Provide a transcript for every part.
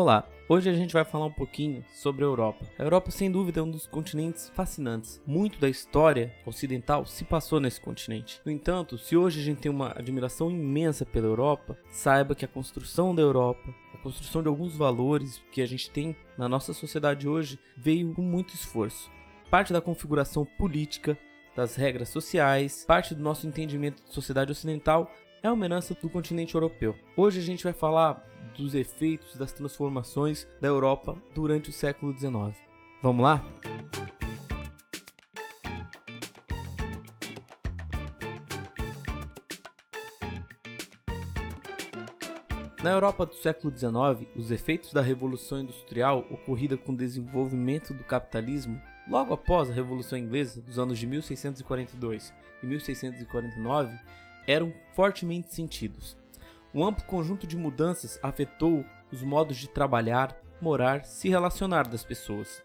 Olá, hoje a gente vai falar um pouquinho sobre a Europa. A Europa, sem dúvida, é um dos continentes fascinantes. Muito da história ocidental se passou nesse continente. No entanto, se hoje a gente tem uma admiração imensa pela Europa, saiba que a construção da Europa, a construção de alguns valores que a gente tem na nossa sociedade hoje, veio com muito esforço. Parte da configuração política, das regras sociais, parte do nosso entendimento de sociedade ocidental é uma herança do continente europeu. Hoje a gente vai falar dos efeitos das transformações da Europa durante o século XIX. Vamos lá? Na Europa do século XIX, os efeitos da Revolução Industrial ocorrida com o desenvolvimento do capitalismo logo após a Revolução Inglesa dos anos de 1642 e 1649 eram fortemente sentidos. Um amplo conjunto de mudanças afetou os modos de trabalhar, morar, se relacionar das pessoas.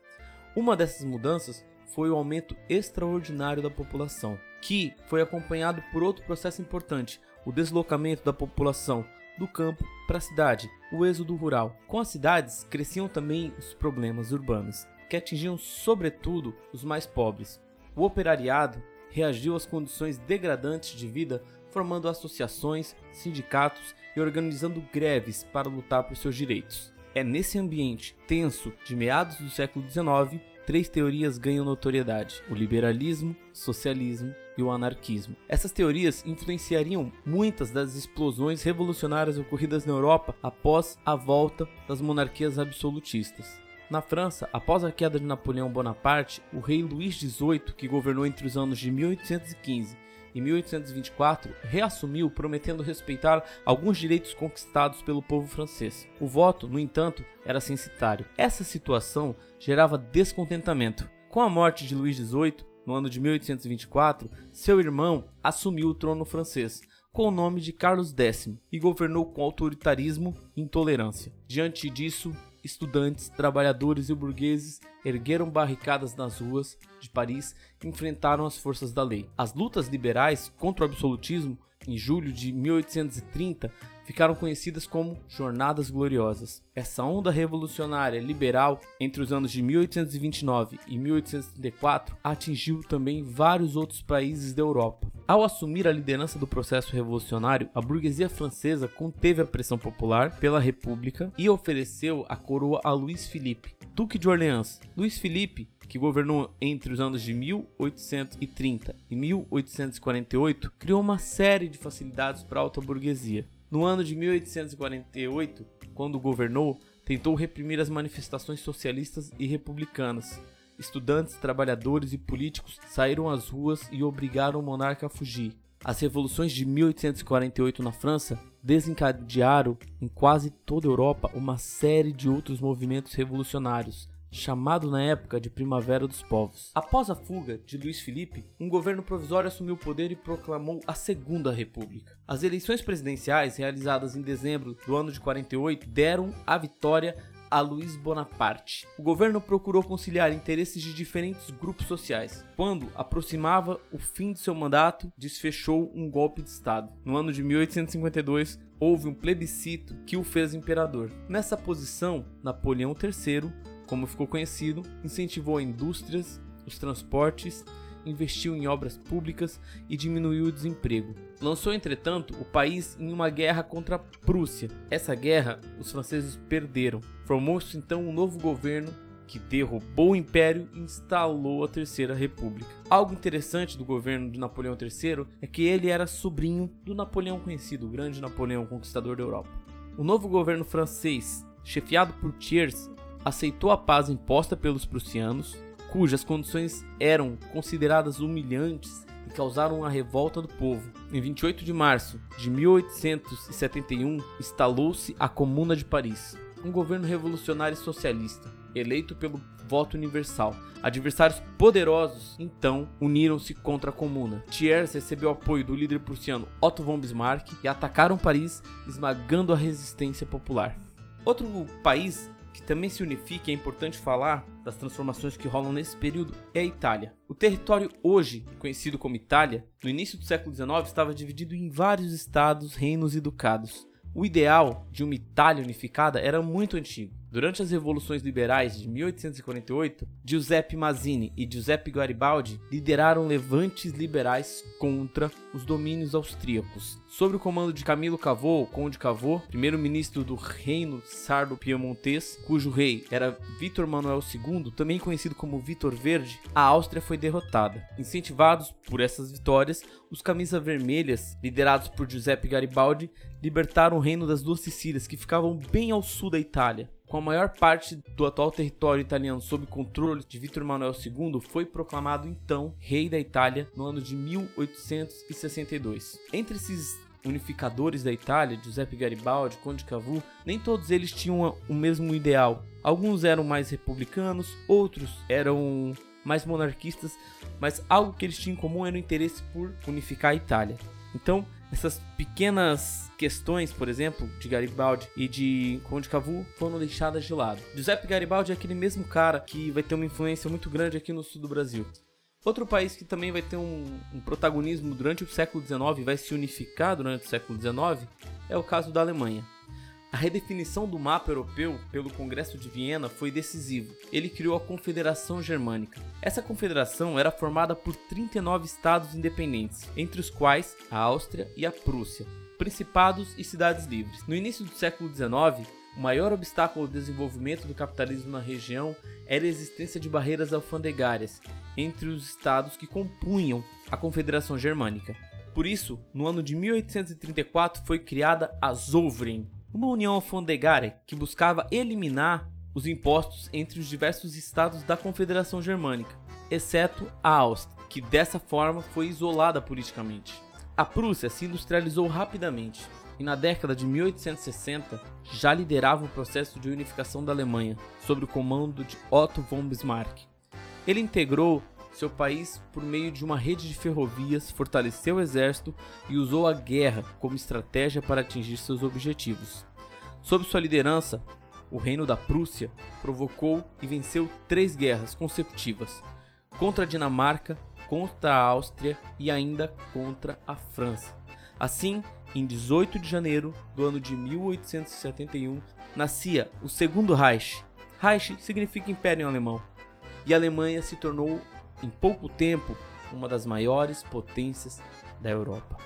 Uma dessas mudanças foi o aumento extraordinário da população, que foi acompanhado por outro processo importante, o deslocamento da população do campo para a cidade, o êxodo rural. Com as cidades cresciam também os problemas urbanos, que atingiam sobretudo os mais pobres. O operariado reagiu às condições degradantes de vida formando associações, sindicatos e organizando greves para lutar por seus direitos. É nesse ambiente tenso de meados do século XIX três teorias ganham notoriedade: o liberalismo, o socialismo e o anarquismo. Essas teorias influenciariam muitas das explosões revolucionárias ocorridas na Europa após a volta das monarquias absolutistas. Na França, após a queda de Napoleão Bonaparte, o rei Luís XVIII, que governou entre os anos de 1815 em 1824, reassumiu prometendo respeitar alguns direitos conquistados pelo povo francês. O voto, no entanto, era censitário. Essa situação gerava descontentamento. Com a morte de Luís XVIII, no ano de 1824, seu irmão assumiu o trono francês, com o nome de Carlos X, e governou com autoritarismo e intolerância. Diante disso, estudantes, trabalhadores e burgueses ergueram barricadas nas ruas de Paris e enfrentaram as forças da lei. As lutas liberais contra o absolutismo, em julho de 1830, ficaram conhecidas como Jornadas Gloriosas. Essa onda revolucionária liberal entre os anos de 1829 e 1834 atingiu também vários outros países da Europa. Ao assumir a liderança do processo revolucionário, a burguesia francesa conteve a pressão popular pela República e ofereceu a coroa a Luís Felipe, Duque de Orleans. Luís Felipe, que governou entre os anos de 1830 e 1848, criou uma série de facilidades para a alta burguesia. No ano de 1848, quando governou, tentou reprimir as manifestações socialistas e republicanas. Estudantes, trabalhadores e políticos saíram às ruas e obrigaram o monarca a fugir. As revoluções de 1848 na França desencadearam em quase toda a Europa uma série de outros movimentos revolucionários, chamado na época de Primavera dos Povos. Após a fuga de Luís Felipe, um governo provisório assumiu o poder e proclamou a Segunda República. As eleições presidenciais realizadas em dezembro do ano de 48 deram a vitória a Luiz Bonaparte. O governo procurou conciliar interesses de diferentes grupos sociais. Quando aproximava o fim de seu mandato, desfechou um golpe de Estado. No ano de 1852, houve um plebiscito que o fez imperador. Nessa posição, Napoleão III como ficou conhecido, incentivou indústrias, os transportes, investiu em obras públicas e diminuiu o desemprego. Lançou, entretanto, o país em uma guerra contra a Prússia. Essa guerra os franceses perderam. Formou-se então um novo governo que derrubou o império e instalou a Terceira República. Algo interessante do governo de Napoleão III é que ele era sobrinho do Napoleão conhecido, o grande Napoleão conquistador da Europa. O novo governo francês, chefiado por Thiers, aceitou a paz imposta pelos prussianos, cujas condições eram consideradas humilhantes e causaram a revolta do povo. Em 28 de março de 1871, instalou-se a Comuna de Paris, um governo revolucionário socialista, eleito pelo voto universal. Adversários poderosos, então, uniram-se contra a Comuna. Thiers recebeu apoio do líder prussiano Otto von Bismarck e atacaram Paris, esmagando a resistência popular. Outro país que também se unifica é importante falar das transformações que rolam nesse período é a Itália. O território hoje conhecido como Itália, no início do século XIX, estava dividido em vários estados, reinos e ducados. O ideal de uma Itália unificada era muito antigo. Durante as revoluções liberais de 1848, Giuseppe Mazzini e Giuseppe Garibaldi lideraram levantes liberais contra os domínios austríacos. Sob o comando de Camilo Cavour, conde Cavour, primeiro-ministro do reino sardo-piemontês, cujo rei era Vítor Manuel II, também conhecido como Vítor Verde, a Áustria foi derrotada. Incentivados por essas vitórias, os camisas vermelhas, liderados por Giuseppe Garibaldi, libertaram o reino das duas Sicílias, que ficavam bem ao sul da Itália com a maior parte do atual território italiano sob controle de Vítor Manuel II, foi proclamado então rei da Itália no ano de 1862. Entre esses unificadores da Itália, Giuseppe Garibaldi, Conde Cavour, nem todos eles tinham o mesmo ideal. Alguns eram mais republicanos, outros eram mais monarquistas, mas algo que eles tinham em comum era o interesse por unificar a Itália. Então, essas pequenas questões, por exemplo, de Garibaldi e de Conde Cavu foram deixadas de lado. Giuseppe Garibaldi é aquele mesmo cara que vai ter uma influência muito grande aqui no sul do Brasil. Outro país que também vai ter um, um protagonismo durante o século XIX e vai se unificar durante o século XIX é o caso da Alemanha. A redefinição do mapa europeu pelo Congresso de Viena foi decisivo. Ele criou a Confederação Germânica. Essa confederação era formada por 39 estados independentes, entre os quais a Áustria e a Prússia, principados e cidades livres. No início do século XIX, o maior obstáculo ao desenvolvimento do capitalismo na região era a existência de barreiras alfandegárias entre os estados que compunham a Confederação Germânica. Por isso, no ano de 1834 foi criada a Zollverein, uma união alfandegária que buscava eliminar os impostos entre os diversos estados da Confederação Germânica, exceto a Áustria, que dessa forma foi isolada politicamente. A Prússia se industrializou rapidamente e na década de 1860 já liderava o processo de unificação da Alemanha sob o comando de Otto von Bismarck. Ele integrou seu país por meio de uma rede de ferrovias, fortaleceu o exército e usou a guerra como estratégia para atingir seus objetivos. Sob sua liderança, o Reino da Prússia provocou e venceu três guerras consecutivas contra a Dinamarca, contra a Áustria e ainda contra a França. Assim, em 18 de janeiro do ano de 1871, nascia o Segundo Reich. Reich significa Império em alemão. E a Alemanha se tornou em pouco tempo uma das maiores potências da Europa.